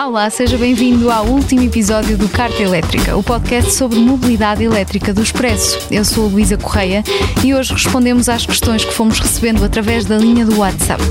Olá, seja bem-vindo ao último episódio do Carta Elétrica, o podcast sobre mobilidade elétrica do Expresso. Eu sou a Luísa Correia e hoje respondemos às questões que fomos recebendo através da linha do WhatsApp.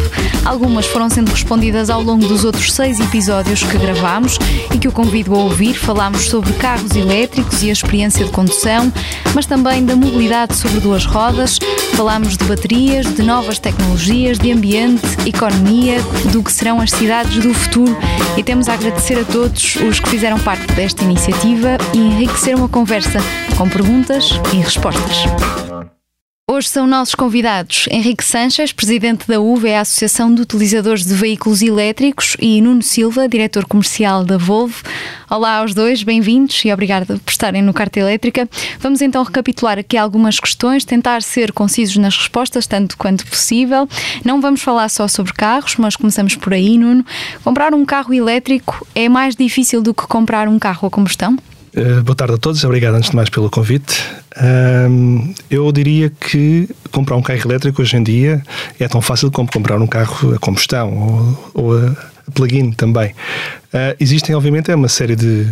Algumas foram sendo respondidas ao longo dos outros seis episódios que gravámos e que o convido a ouvir. Falámos sobre carros elétricos e a experiência de condução, mas também da mobilidade sobre duas rodas. Falámos de baterias, de novas tecnologias, de ambiente, economia, do que serão as cidades do futuro e temos a agradecer a todos os que fizeram parte desta iniciativa e enriqueceram a conversa com perguntas e respostas. Hoje são nossos convidados Henrique Sanches, presidente da UVE, a Associação de Utilizadores de Veículos Elétricos, e Nuno Silva, diretor comercial da Volvo. Olá aos dois, bem-vindos e obrigado por estarem no Carta Elétrica. Vamos então recapitular aqui algumas questões, tentar ser concisos nas respostas, tanto quanto possível. Não vamos falar só sobre carros, mas começamos por aí, Nuno. Comprar um carro elétrico é mais difícil do que comprar um carro a combustão? Uh, boa tarde a todos, obrigado antes de mais pelo convite. Um, eu diria que comprar um carro elétrico hoje em dia é tão fácil como comprar um carro a combustão ou, ou a plug-in também. Uh, existem, obviamente, é uma série de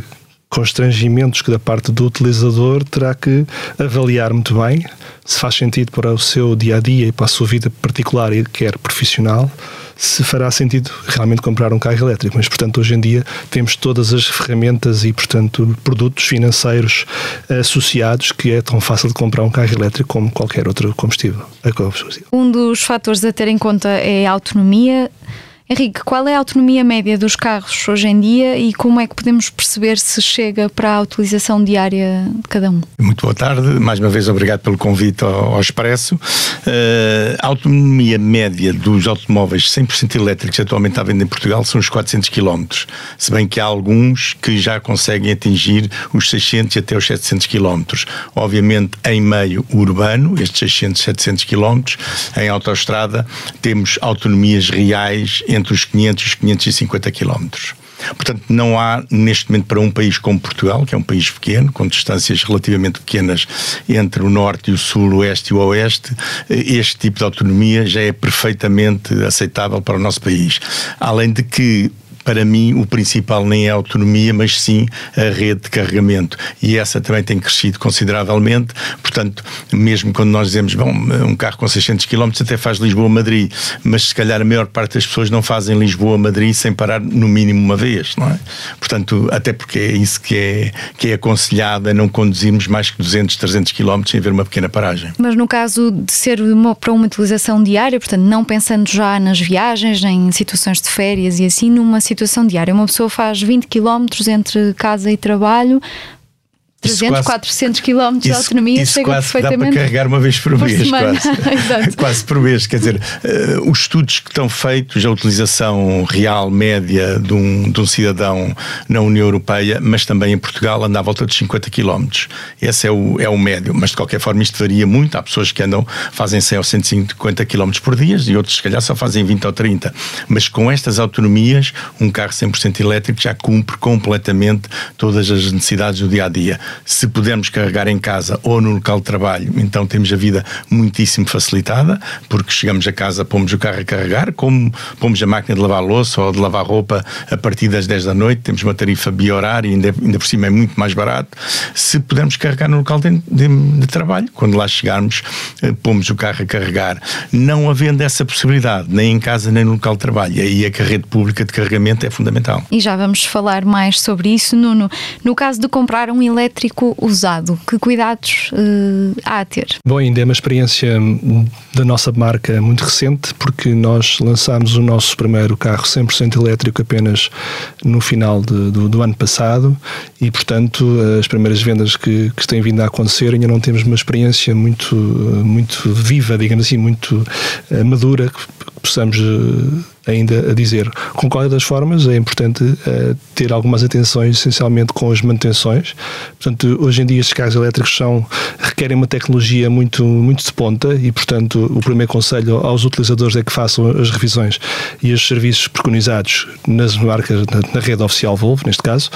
constrangimentos que da parte do utilizador terá que avaliar muito bem se faz sentido para o seu dia a dia e para a sua vida particular e quer profissional se fará sentido realmente comprar um carro elétrico. Mas, portanto, hoje em dia temos todas as ferramentas e, portanto, produtos financeiros associados que é tão fácil de comprar um carro elétrico como qualquer outro combustível. Um dos fatores a ter em conta é a autonomia. Henrique, qual é a autonomia média dos carros hoje em dia e como é que podemos perceber se chega para a utilização diária de cada um? Muito boa tarde, mais uma vez obrigado pelo convite ao, ao Expresso. Uh, a autonomia média dos automóveis 100% elétricos atualmente à venda em Portugal são os 400 km, se bem que há alguns que já conseguem atingir os 600 até os 700 km. Obviamente em meio urbano, estes 600, 700 km, em autoestrada temos autonomias reais entre os 500 e os 550 quilómetros. Portanto, não há neste momento para um país como Portugal, que é um país pequeno, com distâncias relativamente pequenas entre o norte e o sul, o oeste e o oeste, este tipo de autonomia já é perfeitamente aceitável para o nosso país. Além de que para mim, o principal nem é a autonomia, mas sim a rede de carregamento. E essa também tem crescido consideravelmente. Portanto, mesmo quando nós dizemos, bom, um carro com 600 km até faz Lisboa-Madrid, mas se calhar a maior parte das pessoas não fazem Lisboa-Madrid sem parar no mínimo uma vez, não é? Portanto, até porque é isso que é, que é aconselhado não conduzirmos mais que 200, 300 km sem haver uma pequena paragem. Mas no caso de ser uma, para uma utilização diária, portanto, não pensando já nas viagens, em situações de férias e assim, numa situação situação diária. Uma pessoa faz 20 km entre casa e trabalho, 300, quase, 400 km de autonomia isso chega quase. Dá para carregar uma vez por, por mês, quase. quase por mês. Quer dizer, uh, os estudos que estão feitos, a utilização real média de um, de um cidadão na União Europeia, mas também em Portugal, anda à volta de 50 km. Esse é o, é o médio, mas de qualquer forma isto varia muito. Há pessoas que andam, fazem 100 ou 150 km por dia e outros, se calhar, só fazem 20 ou 30. Mas com estas autonomias, um carro 100% elétrico já cumpre completamente todas as necessidades do dia a dia se pudermos carregar em casa ou no local de trabalho, então temos a vida muitíssimo facilitada, porque chegamos a casa, pomos o carro a carregar, como pomos a máquina de lavar louça ou de lavar roupa a partir das 10 da noite, temos uma tarifa bi-horária, ainda, ainda por cima é muito mais barato. Se pudermos carregar no local de, de, de trabalho, quando lá chegarmos, eh, pomos o carro a carregar. Não havendo essa possibilidade, nem em casa nem no local de trabalho, aí a rede pública de carregamento é fundamental. E já vamos falar mais sobre isso, Nuno. No caso de comprar um elétrico elétrico usado. Que cuidados uh, há a ter? Bom, ainda é uma experiência da nossa marca muito recente, porque nós lançámos o nosso primeiro carro 100% elétrico apenas no final de, do, do, ano passado e, portanto, as primeiras vendas que, que têm vindo a acontecer ainda não temos uma experiência muito, muito viva, digamos assim, muito madura que possamos ainda a dizer. Com qualquer das formas, é importante uh, ter algumas atenções, essencialmente com as manutenções. Portanto, hoje em dia, estes carros elétricos são, requerem uma tecnologia muito, muito de ponta e, portanto, o primeiro conselho aos utilizadores é que façam as revisões e os serviços preconizados nas marcas, na, na rede oficial Volvo, neste caso,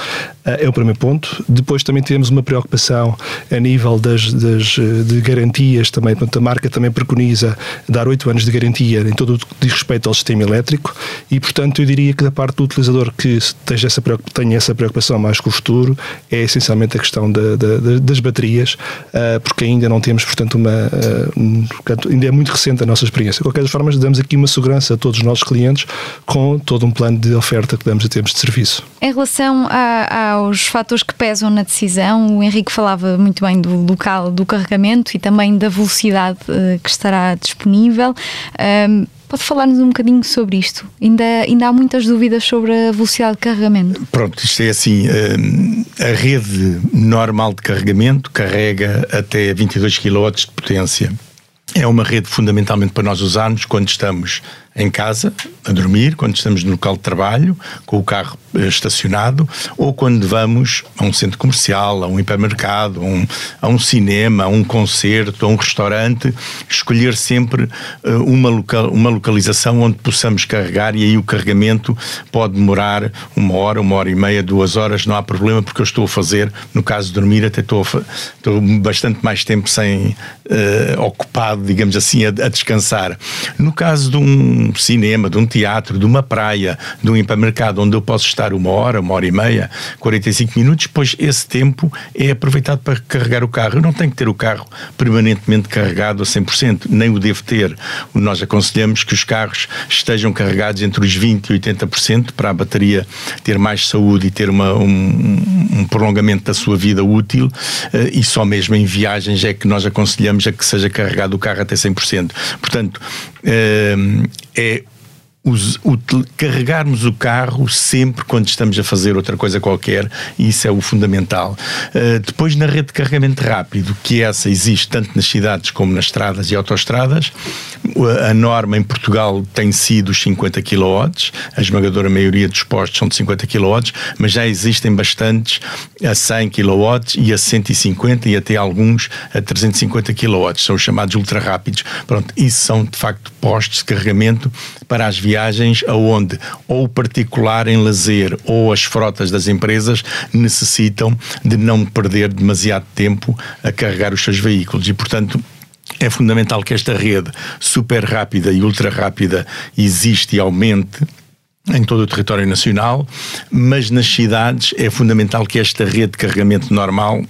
uh, é o primeiro ponto. Depois também temos uma preocupação a nível das, das de garantias também. Portanto, a marca também preconiza dar 8 anos de garantia em todo o que diz respeito ao sistema elétrico elétrico e, portanto, eu diria que da parte do utilizador que tenha essa, tenha essa preocupação mais com o futuro é essencialmente a questão da, da, das baterias, uh, porque ainda não temos, portanto, uma. Uh, ainda é muito recente a nossa experiência. De qualquer forma, damos aqui uma segurança a todos os nossos clientes com todo um plano de oferta que damos a termos de serviço. Em relação a, aos fatores que pesam na decisão, o Henrique falava muito bem do local do carregamento e também da velocidade uh, que estará disponível. Pode falar-nos um bocadinho sobre isto? Ainda, ainda há muitas dúvidas sobre a velocidade de carregamento. Pronto, isto é assim: a rede normal de carregamento carrega até 22 kW de potência. É uma rede fundamentalmente para nós usarmos quando estamos em casa, a dormir, quando estamos no local de trabalho, com o carro eh, estacionado, ou quando vamos a um centro comercial, a um hipermercado, a um, a um cinema, a um concerto, a um restaurante, escolher sempre uh, uma, local, uma localização onde possamos carregar e aí o carregamento pode demorar uma hora, uma hora e meia, duas horas, não há problema, porque eu estou a fazer, no caso de dormir, até estou, a, estou bastante mais tempo sem uh, ocupado, digamos assim, a, a descansar. No caso de um um cinema, de um teatro, de uma praia, de um hipermercado, onde eu posso estar uma hora, uma hora e meia, 45 minutos, pois esse tempo é aproveitado para carregar o carro. Eu não tenho que ter o carro permanentemente carregado a 100%, nem o devo ter. Nós aconselhamos que os carros estejam carregados entre os 20% e 80% para a bateria ter mais saúde e ter uma, um, um prolongamento da sua vida útil eh, e só mesmo em viagens é que nós aconselhamos a que seja carregado o carro até 100%. Portanto, eh, é carregarmos o carro sempre quando estamos a fazer outra coisa qualquer, e isso é o fundamental. Uh, depois, na rede de carregamento rápido, que essa existe tanto nas cidades como nas estradas e autoestradas, a norma em Portugal tem sido os 50 kW, a esmagadora maioria dos postos são de 50 kW, mas já existem bastantes a 100 kW e a 150 e até alguns a 350 kW, são os chamados ultra rápidos. Pronto, isso são de facto postos de carregamento para as viagens aonde ou o particular em lazer ou as frotas das empresas necessitam de não perder demasiado tempo a carregar os seus veículos. E, portanto, é fundamental que esta rede super rápida e ultra rápida existe e aumente em todo o território nacional, mas nas cidades é fundamental que esta rede de carregamento normal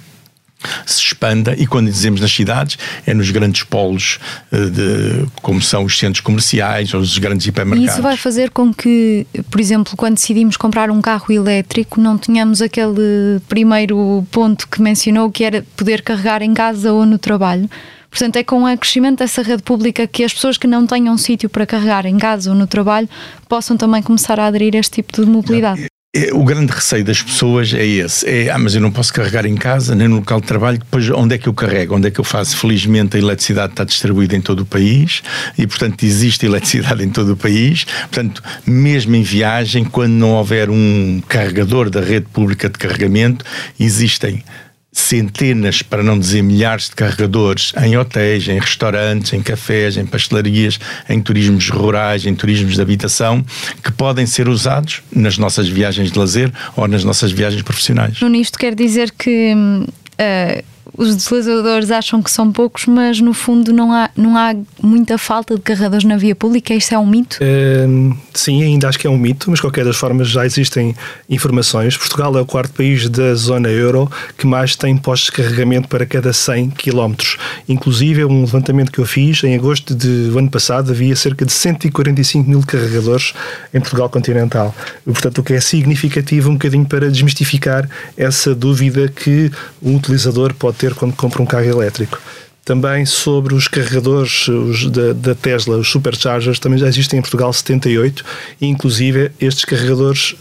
se expanda e quando dizemos nas cidades é nos grandes polos eh, de, como são os centros comerciais ou os grandes hipermercados. E isso vai fazer com que, por exemplo, quando decidimos comprar um carro elétrico não tenhamos aquele primeiro ponto que mencionou que era poder carregar em casa ou no trabalho. Portanto, é com o crescimento dessa rede pública que as pessoas que não tenham sítio para carregar em casa ou no trabalho possam também começar a aderir a este tipo de mobilidade. É, o grande receio das pessoas é esse: é, ah, mas eu não posso carregar em casa, nem no local de trabalho, depois onde é que eu carrego? Onde é que eu faço? Felizmente a eletricidade está distribuída em todo o país e, portanto, existe eletricidade em todo o país. Portanto, mesmo em viagem, quando não houver um carregador da rede pública de carregamento, existem centenas, para não dizer milhares de carregadores em hotéis, em restaurantes, em cafés, em pastelarias, em turismos rurais, em turismos de habitação, que podem ser usados nas nossas viagens de lazer ou nas nossas viagens profissionais. Nisto quer dizer que uh, os utilizadores acham que são poucos, mas no fundo não há, não há muita falta de carregadores na via pública. Isto é um mito? Uh, sim, ainda acho que é um mito, mas qualquer das formas já existem informações. Portugal é o quarto país da zona euro que mais tem postos de carregamento para cada 100 km. Inclusive, um levantamento que eu fiz em agosto do ano passado, havia cerca de 145 mil carregadores em Portugal continental. Portanto, o que é significativo um bocadinho para desmistificar essa dúvida que o utilizador pode ter quando compra um carro elétrico. Também sobre os carregadores os da, da, Tesla, os superchargers, também já existem em Portugal 78 e inclusive estes carregadores,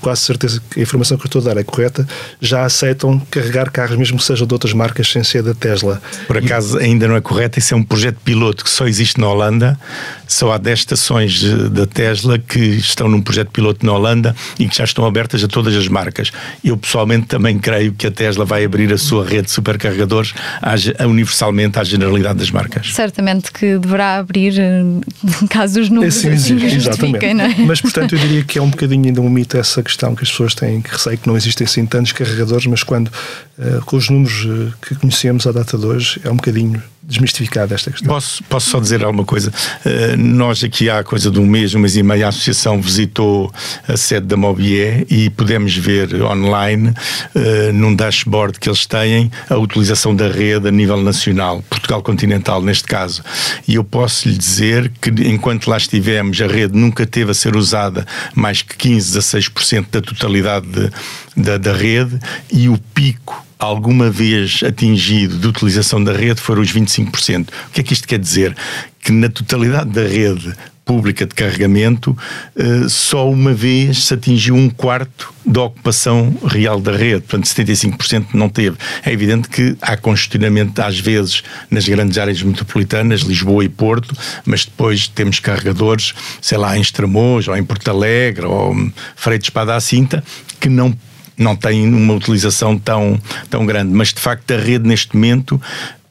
quase certeza que a informação que eu estou a dar é correta, já aceitam carregar carros mesmo que sejam de outras marcas sem ser da Tesla. Por acaso e... ainda não é correto, isso é um projeto piloto que só existe na Holanda, só há 10 estações da Tesla que estão num projeto piloto na Holanda e que já estão abertas a todas as marcas. Eu pessoalmente também creio que a Tesla vai abrir a sua rede de supercarregadores universalmente realmente à generalidade das marcas. Certamente que deverá abrir eh, caso os números Sim, assim existe, exatamente. não é? Mas, portanto, eu diria que é um bocadinho ainda um mito essa questão que as pessoas têm, que receio que não existem assim tantos carregadores, mas quando, eh, com os números eh, que conhecemos à data de hoje, é um bocadinho desmistificada esta questão. Posso, posso só dizer alguma coisa? Uh, nós aqui há coisa de um mês, um mês e meio, a associação visitou a sede da Mobier e pudemos ver online, uh, num dashboard que eles têm, a utilização da rede a nível nacional, Portugal continental neste caso. E eu posso lhe dizer que enquanto lá estivemos, a rede nunca teve a ser usada mais que 15 a 6% da totalidade de, da, da rede e o pico alguma vez atingido de utilização da rede foram os 25%. O que é que isto quer dizer? Que na totalidade da rede pública de carregamento, eh, só uma vez se atingiu um quarto da ocupação real da rede, portanto 75% não teve. É evidente que há congestionamento às vezes nas grandes áreas metropolitanas, Lisboa e Porto, mas depois temos carregadores, sei lá, em Estremoz, ou em Porto Alegre, ou Freire de Espada à Cinta, que não não tem uma utilização tão, tão grande. Mas de facto a rede neste momento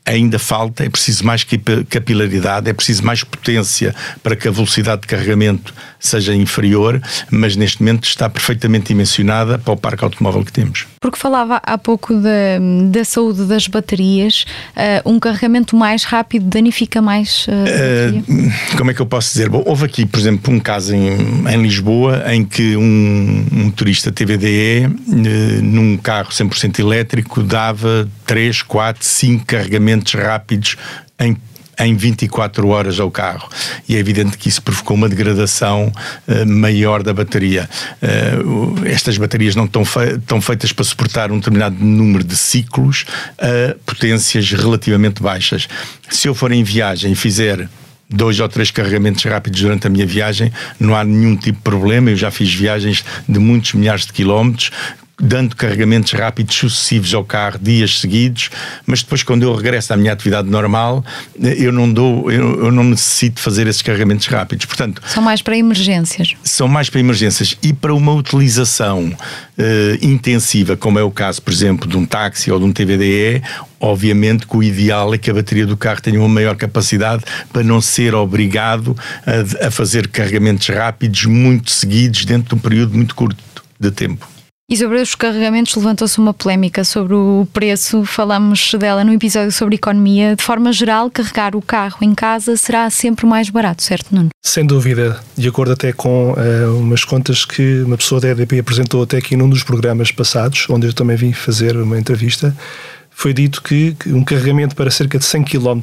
ainda falta, é preciso mais capilaridade, é preciso mais potência para que a velocidade de carregamento seja inferior, mas neste momento está perfeitamente dimensionada para o parque automóvel que temos. Porque falava há pouco da, da saúde das baterias, uh, um carregamento mais rápido danifica mais uh, Como é que eu posso dizer? Bom, houve aqui, por exemplo, um caso em, em Lisboa em que um, um motorista TVDE, uh, num carro 100% elétrico, dava 3, 4, 5 carregamentos rápidos em em 24 horas ao carro. E é evidente que isso provocou uma degradação uh, maior da bateria. Uh, estas baterias não estão, fe estão, feitas para suportar um determinado número de ciclos a potências relativamente baixas. Se eu for em viagem e fizer dois ou três carregamentos rápidos durante a minha viagem, não há nenhum tipo de problema. Eu já fiz viagens de muitos milhares de quilómetros dando carregamentos rápidos sucessivos ao carro dias seguidos, mas depois quando eu regresso à minha atividade normal, eu não dou, eu, eu não necessito fazer esses carregamentos rápidos. Portanto, são mais para emergências. São mais para emergências e para uma utilização uh, intensiva, como é o caso, por exemplo, de um táxi ou de um TVDE, obviamente que o ideal é que a bateria do carro tenha uma maior capacidade para não ser obrigado a, a fazer carregamentos rápidos muito seguidos dentro de um período muito curto de tempo. E sobre os carregamentos levantou-se uma polémica sobre o preço. Falamos dela no episódio sobre economia. De forma geral, carregar o carro em casa será sempre mais barato, certo, Nuno? Sem dúvida, de acordo até com uh, umas contas que uma pessoa da EDP apresentou até aqui num dos programas passados, onde eu também vim fazer uma entrevista, foi dito que, um carregamento para cerca de 100 km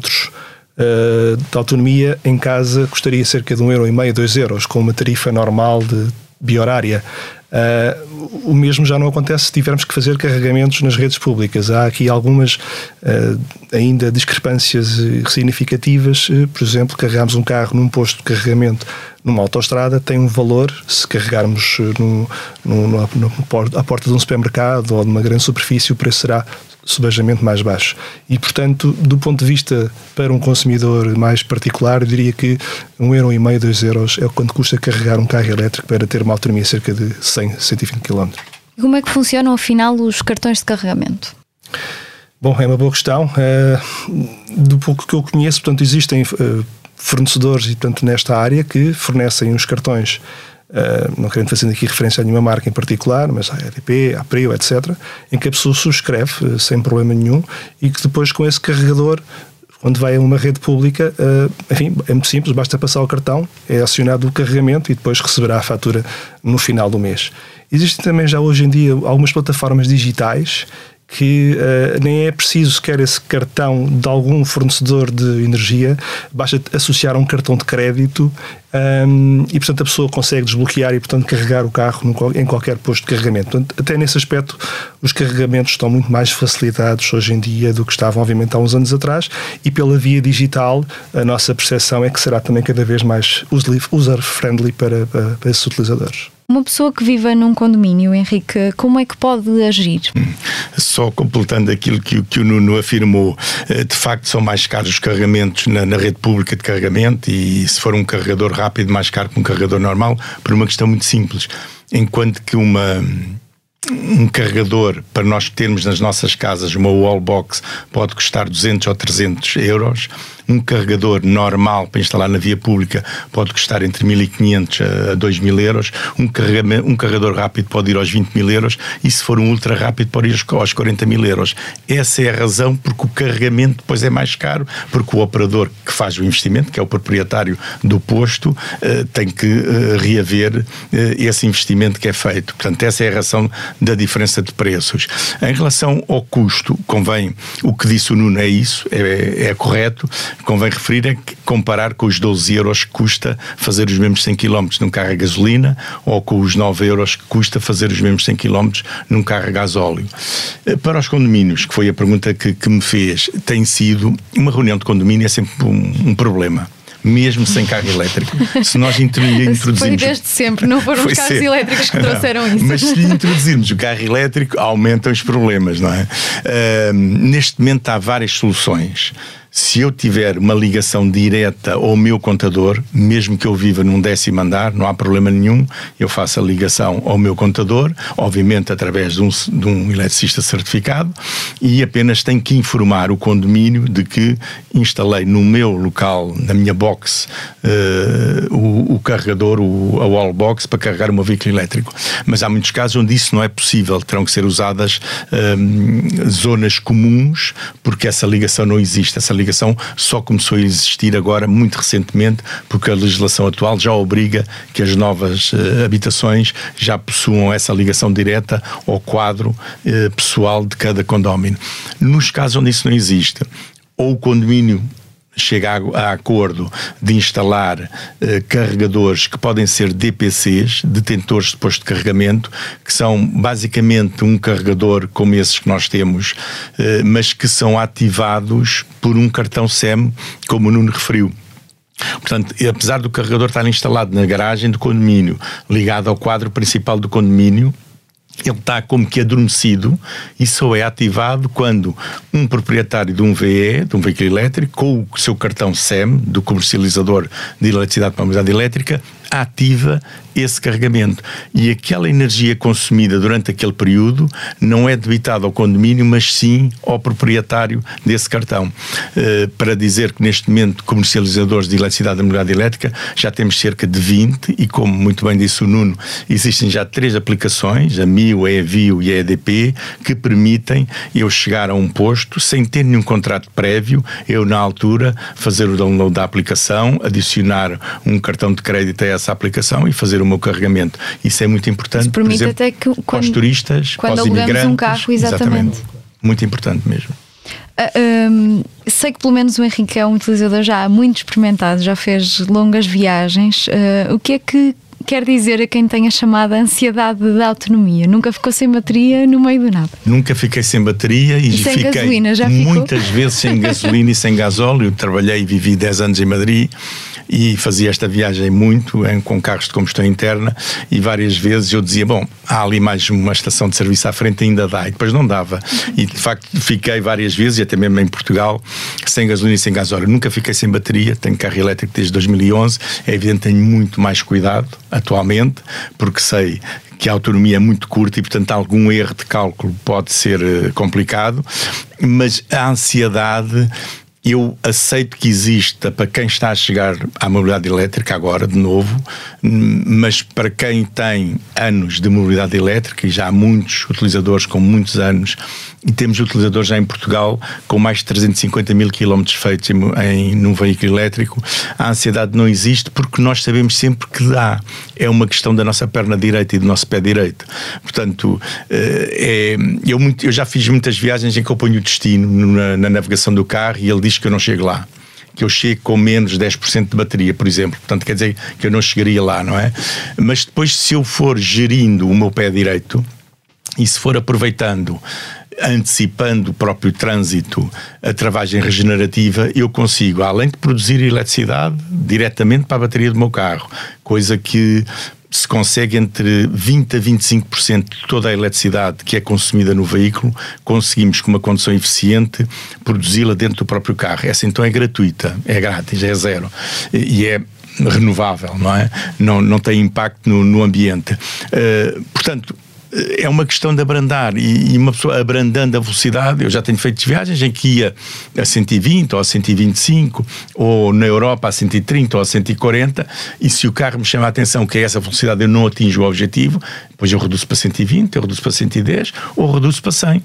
uh, de autonomia em casa custaria cerca de 1,5€, 2 euros, com uma tarifa normal de biorária. Uh, o mesmo já não acontece se tivermos que fazer carregamentos nas redes públicas. Há aqui algumas uh, ainda discrepâncias significativas. Uh, por exemplo, carregarmos um carro num posto de carregamento numa autoestrada tem um valor se carregarmos no, no, no, no, à porta de um supermercado ou de uma grande superfície, o preço será subejamente mais baixo. E, portanto, do ponto de vista para um consumidor mais particular, eu diria que um euro e meio, dois euros é o quanto custa carregar um carro elétrico para ter uma autonomia cerca de 100, 120 km. E como é que funcionam, afinal, os cartões de carregamento? Bom, é uma boa questão. Uh, do pouco que eu conheço, portanto, existem uh, fornecedores, e portanto, nesta área que fornecem os cartões não querendo fazer aqui referência a nenhuma marca em particular, mas a EDP, a Prio, etc., em que a pessoa subscreve uh, sem problema nenhum e que depois com esse carregador, quando vai a uma rede pública, uh, enfim, é muito simples, basta passar o cartão, é acionado o carregamento e depois receberá a fatura no final do mês. Existem também já hoje em dia algumas plataformas digitais que uh, nem é preciso sequer esse cartão de algum fornecedor de energia, basta associar um cartão de crédito um, e, portanto, a pessoa consegue desbloquear e, portanto, carregar o carro em qualquer posto de carregamento. Portanto, até nesse aspecto, os carregamentos estão muito mais facilitados hoje em dia do que estavam, obviamente, há uns anos atrás e, pela via digital, a nossa percepção é que será também cada vez mais user-friendly para, para, para esses utilizadores. Uma pessoa que viva num condomínio, Henrique, como é que pode agir? Só completando aquilo que, que o Nuno afirmou, eh, de facto são mais caros os carregamentos na, na, rede pública de carregamento e se for um carregador rápido, mais caro que um carregador normal, por uma questão muito simples. Enquanto que uma um carregador para nós termos nas nossas casas uma wallbox pode custar 200 ou 300 euros um carregador normal para instalar na via pública pode custar entre 1.500 a 2.000 euros. Um, um carregador rápido pode ir aos 20 mil euros e se for um ultra rápido pode ir aos 40 mil euros. Essa é a razão porque o carregamento depois é mais caro, porque o operador que faz o investimento, que é o proprietário do posto, eh, tem que eh, reaver eh, esse investimento que é feito. Portanto, essa é a razão da diferença de preços. Em relação ao custo, convém, o que disse o Nuno é isso, é, é correto convém referir é que comparar com os 12 euros que custa fazer os mesmos 100 km num carro a gasolina ou com os 9 euros que custa fazer os mesmos 100 km num carro a gasóleo. Eh, para os condomínios, que foi a pergunta que, que me fez, tem sido uma reunião de condomínio é sempre um, um problema mesmo sem carro elétrico. Se nós introduzirmos. Foi desde sempre, não foram os carros elétricos que trouxeram isso. Mas se introduzirmos o carro elétrico, aumentam os problemas, não é? Uh, neste momento há várias soluções se eu tiver uma ligação direta ao meu contador, mesmo que eu viva num décimo andar, não há problema nenhum, eu faço a ligação ao meu contador, obviamente através de um, de um eletricista certificado, e apenas tenho que informar o condomínio de que instalei no meu local, na minha box, uh, o, o, carregador, o, a wallbox, para carregar o meu veículo elétrico. Mas há muitos casos onde isso não é possível, terão que ser usadas uh, zonas comuns, porque essa ligação não existe. Essa ligação só começou a existir agora, muito recentemente, porque a legislação atual já obriga que as novas uh, habitações já possuam essa ligação direta ao quadro uh, pessoal de cada condómino. Nos casos onde isso não existe, ou o condomínio chega a, a, acordo de instalar eh, carregadores que podem ser DPCs, detentores de posto de carregamento, que são basicamente um carregador como esses que nós temos, eh, mas que são ativados por um cartão SEM, como o Nuno referiu. Portanto, apesar do carregador estar instalado na garagem do condomínio, ligado ao quadro principal do condomínio, ele está como que adormecido e só é ativado quando um proprietário de um VE, de um veículo elétrico, com o seu cartão SEM, do comercializador de eletricidade para a mobilidade elétrica, ativa esse carregamento. E aquela energia consumida durante aquele período não é debitada ao condomínio, mas sim ao proprietário desse cartão. Uh, para dizer que neste momento comercializadores de eletricidade da mobilidade elétrica já temos cerca de 20 e como muito bem disse o Nuno, existem já três aplicações, a MIO, a EVIO e a EDP, que permitem eu chegar a um posto sem ter nenhum contrato prévio, eu na altura fazer o download da aplicação, adicionar um cartão de crédito a essa aplicação e fazer o meu carregamento. Isso é muito importante. Isso permite exemplo, até que quando, os turistas, quando alugamos um carro, exatamente. exatamente. Muito importante mesmo. Uh, ah, um, sei que pelo menos o Henrique é um utilizador já muito experimentado, já fez longas viagens. Uh, o que é que quer dizer a quem tem a chamada ansiedade da autonomia? Nunca ficou sem bateria no meio do nada? Nunca fiquei sem bateria e, e sem fiquei gasolina, já muitas vezes sem gasolina e sem gasóleo. Trabalhei e vivi 10 anos em Madrid e fazia esta viagem muito em, com carros de combustão interna e várias vezes eu dizia, bom, há ali mais uma estação de serviço à frente, ainda dá, e depois não dava. E de facto fiquei várias vezes, e até mesmo em Portugal, sem gasolina e sem gasóleo. Nunca fiquei sem bateria, tenho carro elétrico desde 2011, é evidente tenho muito mais cuidado atualmente, porque sei que a autonomia é muito curta e, portanto, algum erro de cálculo pode ser eh, complicado, mas a ansiedade eu aceito que exista para quem está a chegar à mobilidade elétrica agora, de novo, mas para quem tem anos de mobilidade elétrica, e já há muitos utilizadores com muitos anos, e temos utilizadores já em Portugal com mais de 350 mil quilómetros feitos em, em, num veículo elétrico, a ansiedade não existe porque nós sabemos sempre que dá. É uma questão da nossa perna direita e do nosso pé direito. Portanto, eh, é, eu, muito, eu já fiz muitas viagens em que eu ponho o destino na, na navegação do carro e ele diz que eu não chego lá que eu chego com menos 10% de bateria, por exemplo. Portanto, quer dizer que eu não chegaria lá, não é? Mas depois, se eu for gerindo o meu pé direito e se for aproveitando antecipando o próprio trânsito, a travagem regenerativa, eu consigo, além de produzir eletricidade, diretamente para a bateria do meu carro, coisa que se consegue entre 20% a 25% de toda a eletricidade que é consumida no veículo, conseguimos com uma condição eficiente produzi-la dentro do próprio carro. Essa então é gratuita, é grátis, é zero. E é renovável, não é? Não, não tem impacto no, no ambiente. Uh, portanto, é uma questão de abrandar e, uma pessoa abrandando a velocidade, eu já tenho feito viagens em que ia a 120 ou a 125 ou na Europa a 130 ou a 140 e se o carro me chama a atenção que é essa velocidade eu não atinjo o objetivo, depois eu reduzo para 120, eu reduzo para 110 ou reduzo para 100.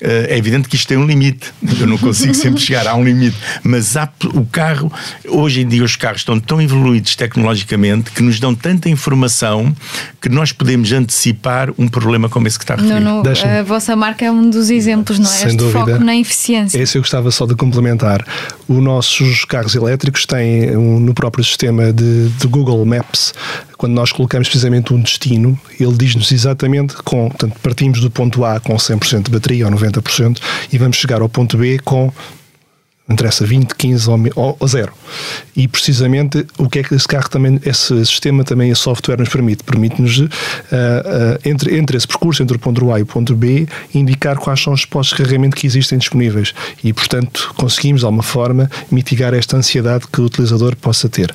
Eh, é evidente que isto tem um limite. Eu não consigo sempre chegar a um limite. Mas há, o carro, hoje em dia, os carros estão tão evoluídos tecnologicamente que nos dão tanta informação que nós podemos antecipar um problema como esse que está a referir. Não, não, a vossa marca é um dos exemplos, não é? Sem este dúvida. foco na eficiência. Esse eu gostava só de complementar. Os nossos carros elétricos têm um, no próprio sistema de, de Google Maps quando nós colocamos precisamente um destino, ele diz-nos exatamente com, portanto, partimos do ponto A com 100% de bateria ou 90% e vamos chegar ao ponto B com interessa 20, 15 ou, ou zero. E precisamente o que é que esse carro também, esse sistema também, esse software nos permite? Permite-nos, uh, uh, entre, entre esse percurso, entre o ponto A e o ponto B, indicar quais são os postos de carregamento que existem disponíveis. E, portanto, conseguimos, de alguma forma, mitigar esta ansiedade que o utilizador possa ter.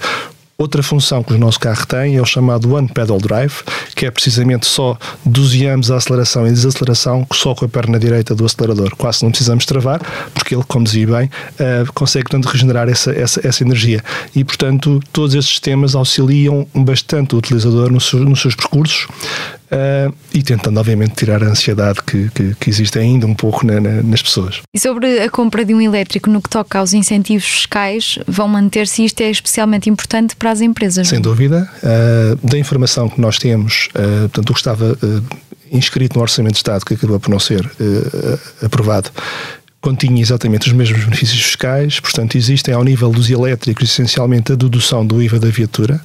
Outra função que o nosso carro tem é o chamado One Pedal Drive, que é precisamente só doseamos a aceleração e desaceleração só com a perna direita do acelerador. Quase não precisamos travar, porque ele, como dizia bem, uh, consegue portanto, regenerar essa, essa, essa energia. E, portanto, todos esses sistemas auxiliam bastante o utilizador nos seus percursos, Uh, e tentando, obviamente, tirar a ansiedade que, que, que existe ainda um pouco na, na, nas pessoas. E sobre a compra de um elétrico, no que toca aos incentivos fiscais, vão manter-se isto é especialmente importante para as empresas? Sem dúvida. Uh, da informação que nós temos, uh, portanto, o que estava inscrito no Orçamento de Estado, que acabou por não ser aprovado, continha exatamente os mesmos benefícios fiscais, portanto, existem ao nível dos elétricos essencialmente a dedução do IVA da viatura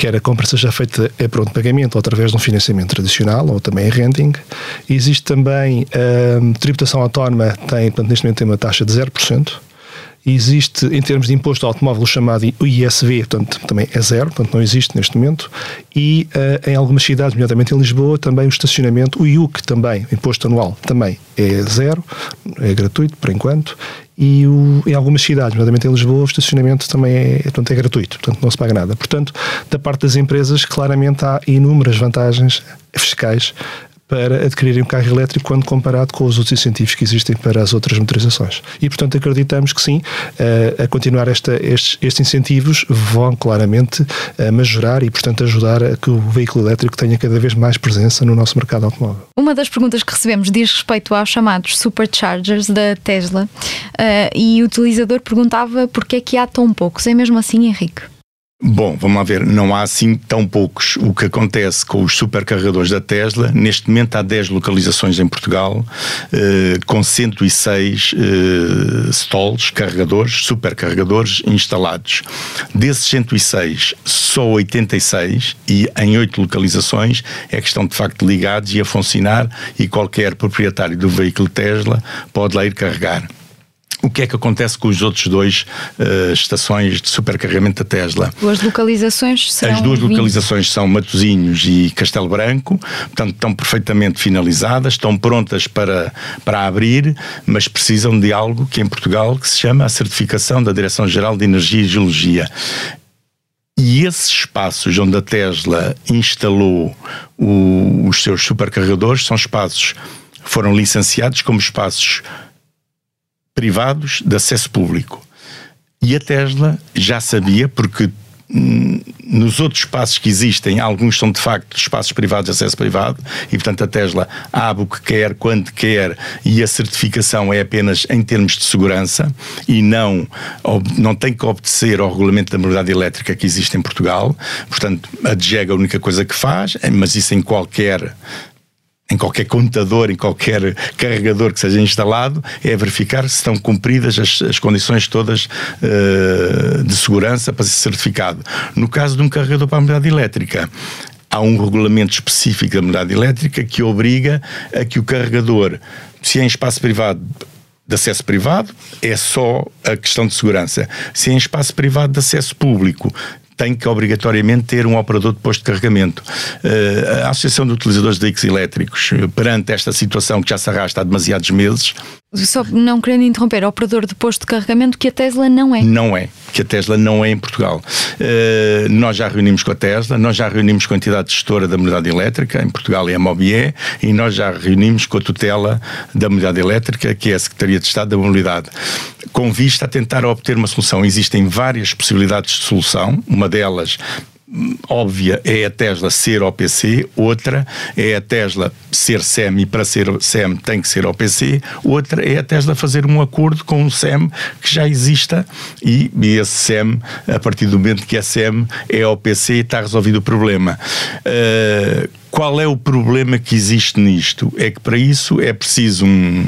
quer a compra seja feita a pronto pagamento ou através de um financiamento tradicional ou também em renting. Existe também a hum, tributação autónoma, tem, portanto, neste momento tem uma taxa de 0%. Existe, em termos de imposto ao automóvel, o chamado ISV, portanto, também é zero, portanto, não existe neste momento. E uh, em algumas cidades, nomeadamente em Lisboa, também o estacionamento, o IUC também, imposto anual, também é zero, é gratuito por enquanto. E o, em algumas cidades, nomeadamente em Lisboa, o estacionamento também é, portanto, é gratuito, portanto, não se paga nada. Portanto, da parte das empresas, claramente há inúmeras vantagens fiscais para adquirirem um carro elétrico quando comparado com os outros incentivos que existem para as outras motorizações. E, portanto, acreditamos que sim, eh, a continuar esta, estes, estes, incentivos vão claramente eh, majorar e, portanto, ajudar a que o veículo elétrico tenha cada vez mais presença no nosso mercado automóvel. Uma das perguntas que recebemos diz respeito aos chamados superchargers da Tesla eh, e o utilizador perguntava porque é que há tão poucos. É mesmo assim, Henrique? Bom, vamos lá ver, não há assim tão poucos. O que acontece com os supercarregadores da Tesla, neste momento há 10 localizações em Portugal, eh, com 106 eh, stalls, carregadores, supercarregadores instalados. Desses 106, só 86 e em 8 localizações é que estão de facto ligados e a funcionar e qualquer proprietário do veículo Tesla pode lá ir carregar. O que é que acontece com os outros dois uh, estações de supercarregamento da Tesla? As localizações serão As duas 20... localizações são Matosinhos e Castelo Branco, portanto estão perfeitamente finalizadas, estão prontas para, para abrir, mas precisam de algo que em Portugal que se chama a certificação da Direção-Geral de Energia e Geologia. E esses espaços onde a Tesla instalou o, os seus supercarregadores são espaços foram licenciados como espaços privados de acesso público. E a Tesla já sabia, porque hum, nos outros espaços que existem, alguns são de facto espaços privados de acesso privado, e portanto a Tesla abre o que quer, quando quer, e a certificação é apenas em termos de segurança e não, não tem que obedecer ao regulamento da mobilidade elétrica que existe em Portugal. Portanto, a DGEG é a única coisa que faz, mas isso em qualquer em qualquer computador, em qualquer carregador que seja instalado, é verificar se estão cumpridas as, as condições todas uh, de segurança para ser certificado. No caso de um carregador para a mobilidade elétrica, há um regulamento específico da mobilidade elétrica que obriga a que o carregador, se é em espaço privado, de acesso privado, é só a questão de segurança. Se é em espaço privado de acesso público, tem que obrigatoriamente ter um operador de posto de carregamento. Uh, a Associação de Utilizadores de Veículos Elétricos, perante esta situação que já se arrasta há demasiados meses, Só não querendo interromper, operador de posto de carregamento que a Tesla não é. Não é, que a Tesla não é em Portugal. Uh, nós já reunimos com a Tesla, nós já reunimos com a entidade gestora da mobilidade elétrica, em Portugal é a Mobie, e nós já reunimos com a tutela da mobilidade elétrica, que é a Secretaria de Estado da Mobilidade, com vista a tentar obter uma solução. Existem várias possibilidades de solução, uma delas óbvia é a Tesla ser OPC, outra é a Tesla ser SEM e para ser SEM tem que ser OPC, outra é a Tesla fazer um acordo com um SEM que já exista e, e esse SEM, a partir do momento que é SEM, é OPC e está resolvido o problema. Uh, qual é o problema que existe nisto? É que para isso é preciso um,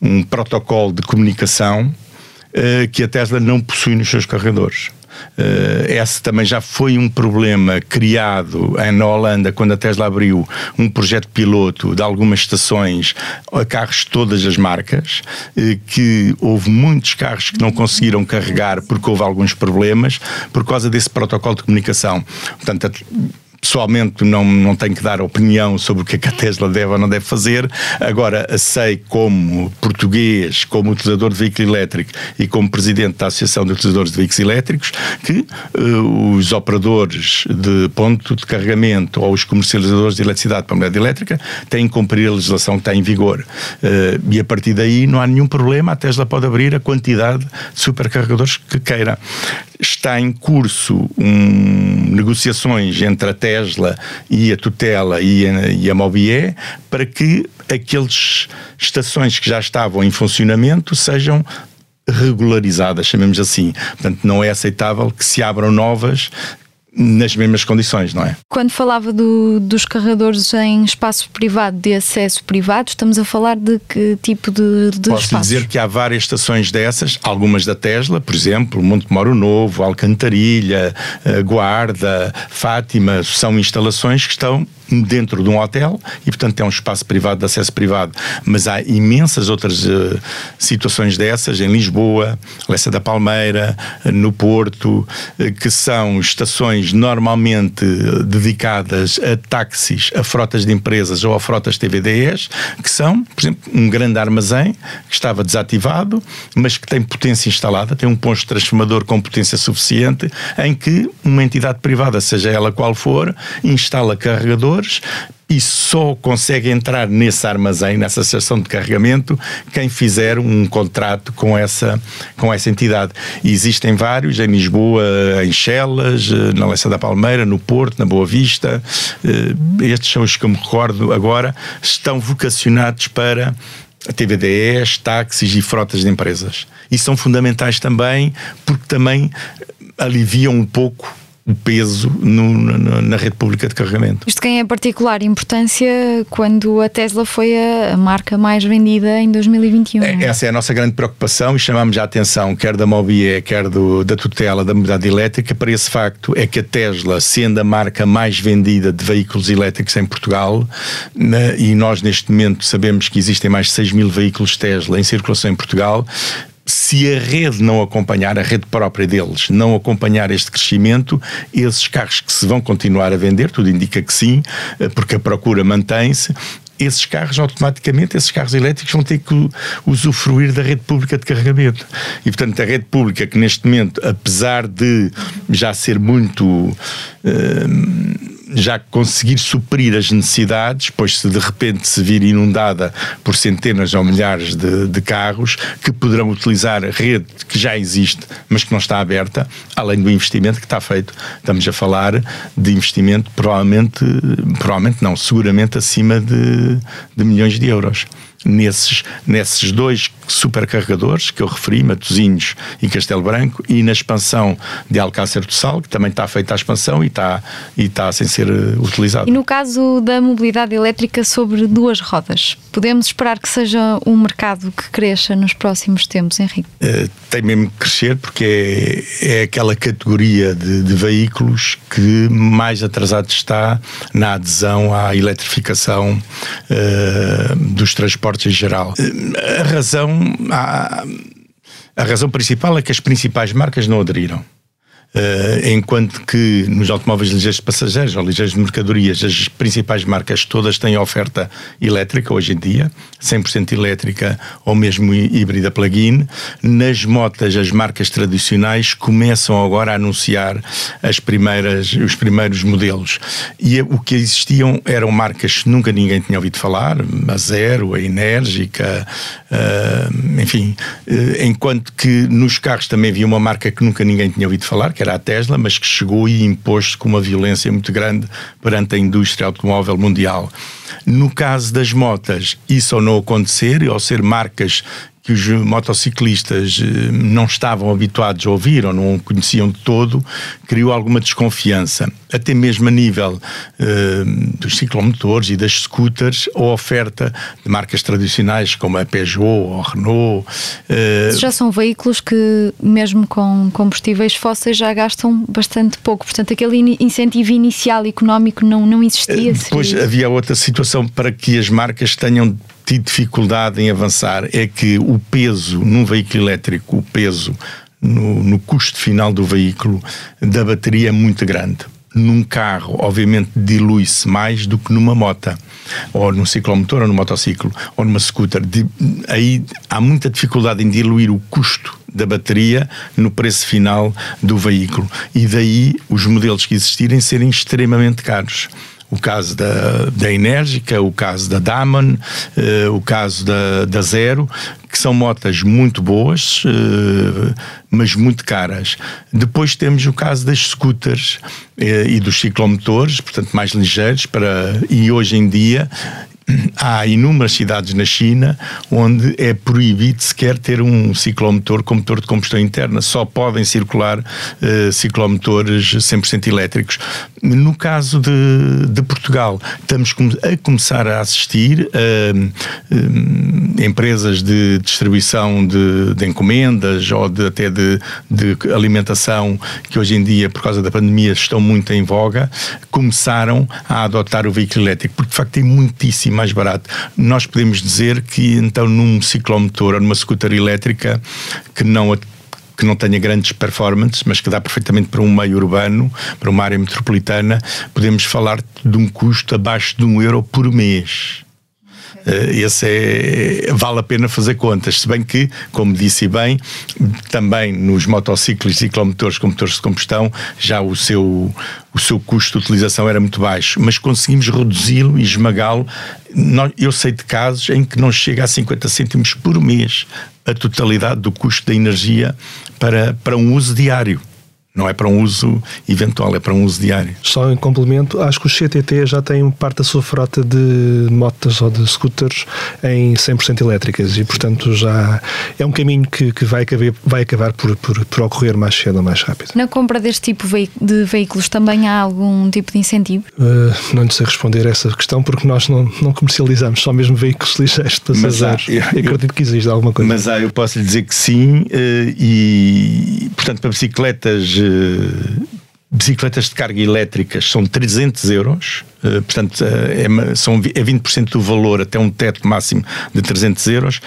um protocolo de comunicação uh, que a Tesla não possui nos seus carregadores. Uh, esse também já foi um problema criado na Holanda, quando a Tesla abriu um projeto piloto de algumas estações a carros de todas as marcas, uh, que houve muitos carros que não conseguiram carregar porque houve alguns problemas por causa desse protocolo de comunicação. Portanto, pessoalmente não, não tenho que dar opinião sobre o que, é que a Tesla deve ou não deve fazer. Agora, sei como português, como utilizador de veículo elétrico e como presidente da Associação de Utilizadores de Veículos Elétricos, que uh, os operadores de ponto de carregamento ou os comercializadores de eletricidade para a moeda elétrica têm que cumprir a legislação que está em vigor. Uh, e a partir daí não há nenhum problema, a Tesla pode abrir a quantidade de supercarregadores que queira. Está em curso um, negociações entre a Tesla e a tutela e a, e a para que aqueles estações que já estavam em funcionamento sejam regularizadas, chamemos assim. Portanto, não é aceitável que se abram novas nas mesmas condições, não é? Quando falava do, dos carregadores em espaço privado, de acesso privado, estamos a falar de que tipo de, de Posso espaços? dizer que há várias estações dessas, algumas da Tesla, por exemplo, Monte Moro Novo, Alcantarilha, eh, Guarda, Fátima, são instalações que estão dentro de um hotel e, portanto, é um espaço privado de acesso privado. Mas há imensas outras uh, situações dessas em Lisboa, Lessa da Palmeira, no Porto, uh, que são estações normalmente dedicadas a táxis, a frotas de empresas ou a frotas TVDEs, que são, por exemplo, um grande armazém que estava desativado, mas que tem potência instalada, tem um posto transformador com potência suficiente, em que uma entidade privada, seja ela qual for, instala carregador e só consegue entrar nesse armazém, nessa estação de carregamento, quem fizer um contrato com essa, com essa entidade. E existem vários em Lisboa, em Chelas, na Leça da Palmeira, no Porto, na Boa Vista. Eh, estes são os que eu me recordo agora, estão vocacionados para TVDEs, táxis e frotas de empresas. E são fundamentais também porque também aliviam um pouco peso no, na, na, rede pública de carregamento. Isto ganha particular importância quando a Tesla foi a, marca mais vendida em 2021. É, essa é a nossa grande preocupação e chamamos a atenção, quer da Mobie, quer do, da tutela da mobilidade elétrica, para esse facto é que a Tesla, sendo a marca mais vendida de veículos elétricos em Portugal, né, e nós neste momento sabemos que existem mais de 6 mil veículos Tesla em circulação em Portugal, se a rede não acompanhar, a rede própria deles, não acompanhar este crescimento, esses carros que se vão continuar a vender, tudo indica que sim, eh, porque a procura mantém-se, esses carros automaticamente, esses carros elétricos vão ter que usufruir da rede pública de carregamento. E portanto a rede pública que neste momento, apesar de já ser muito uh, já conseguir suprir as necessidades, pois se de repente se vir inundada por centenas ou milhares de, de carros que poderão utilizar a rede que já existe, mas que não está aberta, além do investimento que está feito. Estamos a falar de investimento provavelmente, provavelmente não, seguramente acima de, de milhões de euros nesses, nesses dois supercarregadores que eu referi, Matosinhos e Castelo Branco, e na expansão de Alcácer do Sal, que também está feita a expansão e está, e está sem ser eh, utilizado. E no caso da mobilidade elétrica sobre duas rodas, podemos esperar que seja um mercado que cresça nos próximos tempos, Henrique? Uh, tem mesmo que crescer porque é, é aquela categoria de, de veículos que mais atrasado está na adesão à eletrificação uh, dos transportes transportes em geral. A razão, a, razão principal é que as principais marcas não aderiram. Uh, enquanto que nos automóveis ligeiros de passageiros ou ligeiros de mercadorias, as principais marcas todas têm oferta elétrica hoje em dia, 100% elétrica ou mesmo híbrida plug-in. Nas motas, as marcas tradicionais começam agora a anunciar as primeiras, os primeiros modelos. E o que existiam eram marcas que nunca ninguém tinha ouvido falar, a Zero, a Enérgica, uh, enfim, uh, enquanto que nos carros também havia uma marca que nunca ninguém tinha ouvido falar, que era a Tesla, mas que chegou e impôs com uma violência muito grande perante a indústria automóvel mundial. No caso das motas, isso ao não acontecer, ao ser marcas que os motociclistas eh, não estavam habituados a ouvir ou não conheciam de todo, criou alguma desconfiança. Até mesmo a nível uh, dos ciclomotores e das scooters, a oferta de marcas tradicionais como a Peugeot ou a Renault. Uh, já são veículos que, mesmo com combustíveis fósseis, já gastam bastante pouco. Portanto, aquele incentivo inicial económico não, não existia. Depois havia outra situação para que as marcas tenham tido dificuldade em avançar é que o peso num veículo elétrico, o peso no, no custo final do veículo da bateria é muito grande num carro, obviamente, dilui-se mais do que numa moto, ou num ciclomotor, ou num motociclo, ou numa scooter. De, aí há muita dificuldade em diluir o custo da bateria no preço final do veículo. E daí os modelos que existirem serem extremamente caros o caso da, da Enérgica, o caso da Damon, uh, o caso da, da Zero, que são motas muito boas, uh, mas muito caras. Depois temos o caso das scooters uh, e dos ciclomotores, portanto mais ligeiros, para, e hoje em dia há inúmeras cidades na China onde é proibido sequer ter um ciclomotor com motor de combustão interna. Só podem circular uh, ciclomotores 100% elétricos. No caso de, de, Portugal, estamos a começar a assistir a uh, empresas de distribuição de, de encomendas ou de, até de, de alimentação que hoje em dia, por causa da pandemia, estão muito em voga, começaram a adotar o veículo elétrico, porque de facto tem muitíssimo mais barato. Nós podemos dizer que então num ciclomotor ou numa scooter elétrica que não que não tenha grandes performances, mas que dá perfeitamente para um meio urbano, para uma área metropolitana, podemos falar de um custo abaixo de um euro por mês. Uh, esse é, vale a pena fazer contas, se bem que, como disse bem, também nos motociclos ciclomotores com motores de combustão, já o seu, o seu custo de utilização era muito baixo, mas conseguimos reduzi-lo e esmagá-lo. Eu sei de casos em que não chega a 50 cêntimos por mês a totalidade do custo da energia para, para um uso diário. Não é para um uso eventual, é para um uso diário. Só em complemento, acho que o CTT já tem parte da sua frota de motas ou de scooters em 100% elétricas e, portanto, já é um caminho que, que vai, acabar, vai acabar por, por, por ocorrer mais cedo ou mais rápido. Na compra deste tipo de veículos também há algum tipo de incentivo? Uh, não lhe sei responder a essa questão porque nós não, não comercializamos só mesmo veículos ligeiros de passageiros. Mas há, eu, acredito que existe alguma coisa. Mas há, eu posso lhe dizer que sim, uh, e portanto, para bicicletas bicicletas de carga elétricas são 300 euros, uh, portanto uh, é, são, é 20% do valor até um teto máximo de 300 euros.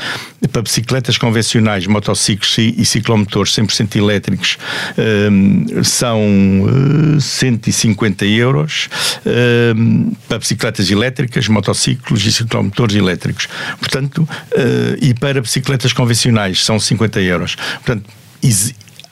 Para bicicletas convencionais, motociclos e, ciclomotores 100% elétricos uh, são 150 euros. para bicicletas elétricas, motociclos e ciclomotores elétricos. Portanto, e para bicicletas convencionais são 50 euros. Portanto,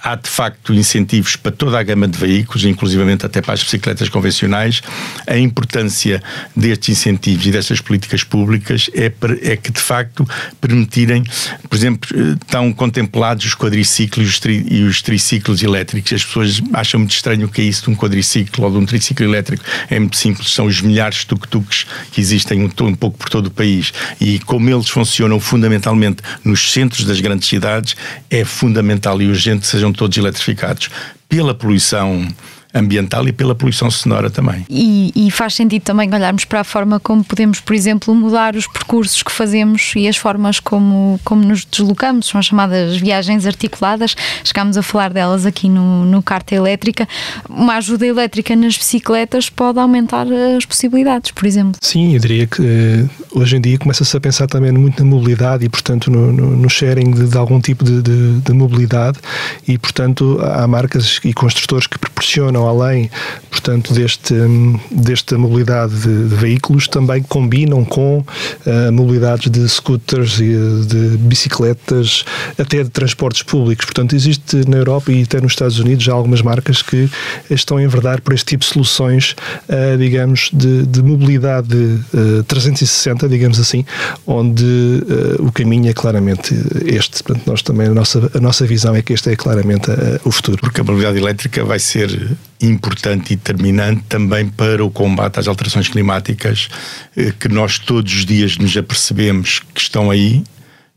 há de facto incentivos para toda a gama de veículos, inclusivamente até para as bicicletas convencionais. A importância destes incentivos e destas políticas públicas é, é que de facto permitirem, por exemplo, estão contemplados os quadriciclos e e os triciclos elétricos. As pessoas acham muito estranho o que é isso de um quadriciclo ou de um triciclo elétrico. É muito simples, são os milhares de tuk-tuks que existem um, um pouco por todo o país e como eles funcionam fundamentalmente nos centros das grandes cidades, é fundamental e urgente que sejam todos eletrificados. Pela poluição ambiental e pela poluição sonora também. E, e, faz sentido também olharmos para a forma como podemos, por exemplo, mudar os percursos que fazemos e as formas como, como nos deslocamos, são as chamadas viagens articuladas, chegámos a falar delas aqui no, no Carta Elétrica. Uma ajuda elétrica nas bicicletas pode aumentar as possibilidades, por exemplo. Sim, eu diria que eh, hoje em dia começa-se a pensar também muito na mobilidade e, portanto, no, no, no sharing de, de, algum tipo de, de, de mobilidade e, portanto, há marcas e construtores que proporcionam além, portanto, deste, desta mobilidade de, de veículos, também combinam com uh, mobilidades de scooters e de bicicletas, até de transportes públicos. Portanto, existe na Europa e até nos Estados Unidos já algumas marcas que estão a enverdar por este tipo de soluções, uh, digamos, de, de mobilidade uh, 360, digamos assim, onde o caminho é claramente este. Portanto, nós também, a nossa, a nossa visão é que este é claramente o futuro. Porque a mobilidade elétrica vai ser importante e determinante também para o combate às alterações climáticas eh, que nós todos os dias nos apercebemos que estão aí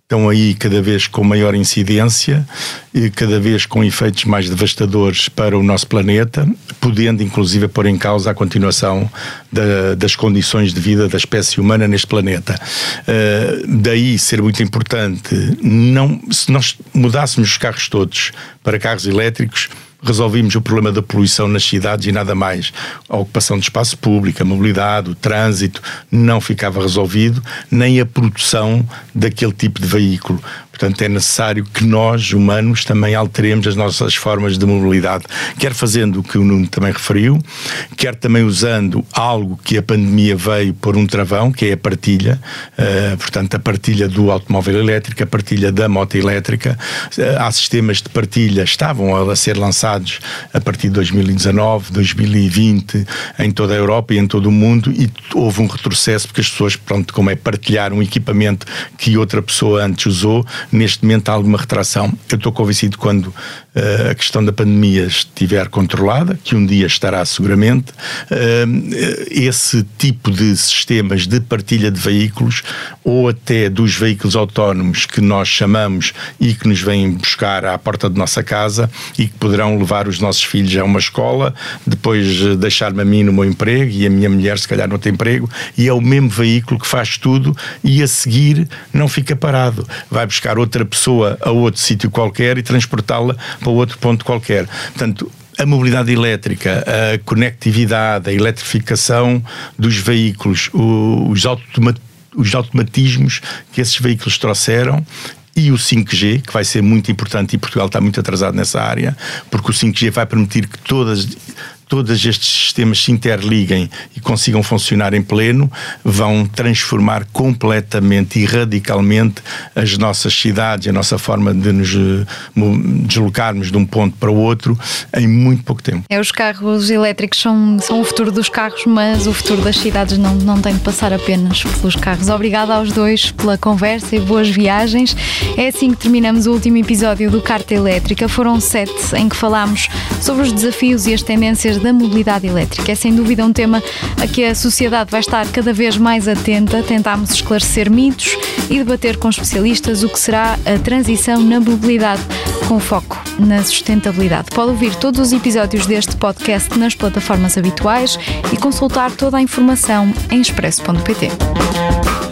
estão aí cada vez com maior incidência e cada vez com efeitos mais devastadores para o nosso planeta, podendo inclusive pôr em causa a continuação da, das condições de vida da espécie humana neste planeta. Uh, daí ser muito importante, não, se nós mudássemos os carros todos para carros elétricos, resolvimos o problema da poluição nas cidades e nada mais. A ocupação de espaço público, a mobilidade, o trânsito não ficava resolvido, nem a produção daquele tipo de veículo. Portanto, é necessário que nós, humanos, também alteremos as nossas formas de mobilidade, quer fazendo o que o Nuno também referiu, quer também usando algo que a pandemia veio por um travão, que é a partilha, uh, portanto, a partilha do automóvel elétrico, a partilha da moto elétrica. Uh, há sistemas de partilha, estavam a ser lançados a partir de 2019, 2020, em toda a Europa e em todo o mundo, e houve um retrocesso porque as pessoas, pronto, como é partilhar um equipamento que outra pessoa antes usou, neste momento há alguma retração. Eu estou convencido quando uh, a questão da pandemia estiver controlada, que um dia estará seguramente, uh, esse tipo de sistemas de partilha de veículos ou até dos veículos autónomos que nós chamamos e que nos vêm buscar à porta de nossa casa e que poderão levar os nossos filhos a uma escola, depois deixar-me a mim no meu emprego e a minha mulher se calhar no outro emprego e é o mesmo veículo que faz tudo e a seguir não fica parado. Vai buscar outra pessoa a outro sítio qualquer e transportá-la para outro ponto qualquer. Portanto, a mobilidade elétrica, a conectividade, a eletrificação dos veículos, os, os automatismos que esses veículos trouxeram e o 5G, que vai ser muito importante e Portugal está muito atrasado nessa área, porque o 5G vai permitir que todas todos estes sistemas se interliguem e consigam funcionar em pleno, vão transformar completamente e radicalmente as nossas cidades, a nossa forma de nos eh, deslocarmos de um ponto para o outro em muito pouco tempo. É, os carros elétricos são, são o futuro dos carros, mas o futuro das cidades não, não tem de passar apenas pelos carros. Obrigada aos dois pela conversa e boas viagens. É assim que terminamos o último episódio do Carta Elétrica. Foram sete em que falámos sobre os desafios e as tendências da mobilidade elétrica. É sem dúvida um tema a que a sociedade vai estar cada vez mais atenta. Tentámos esclarecer mitos e debater com especialistas o que será a transição na mobilidade com foco na sustentabilidade. Pode ouvir todos os episódios deste podcast nas plataformas habituais e consultar toda a informação em expresso.pt.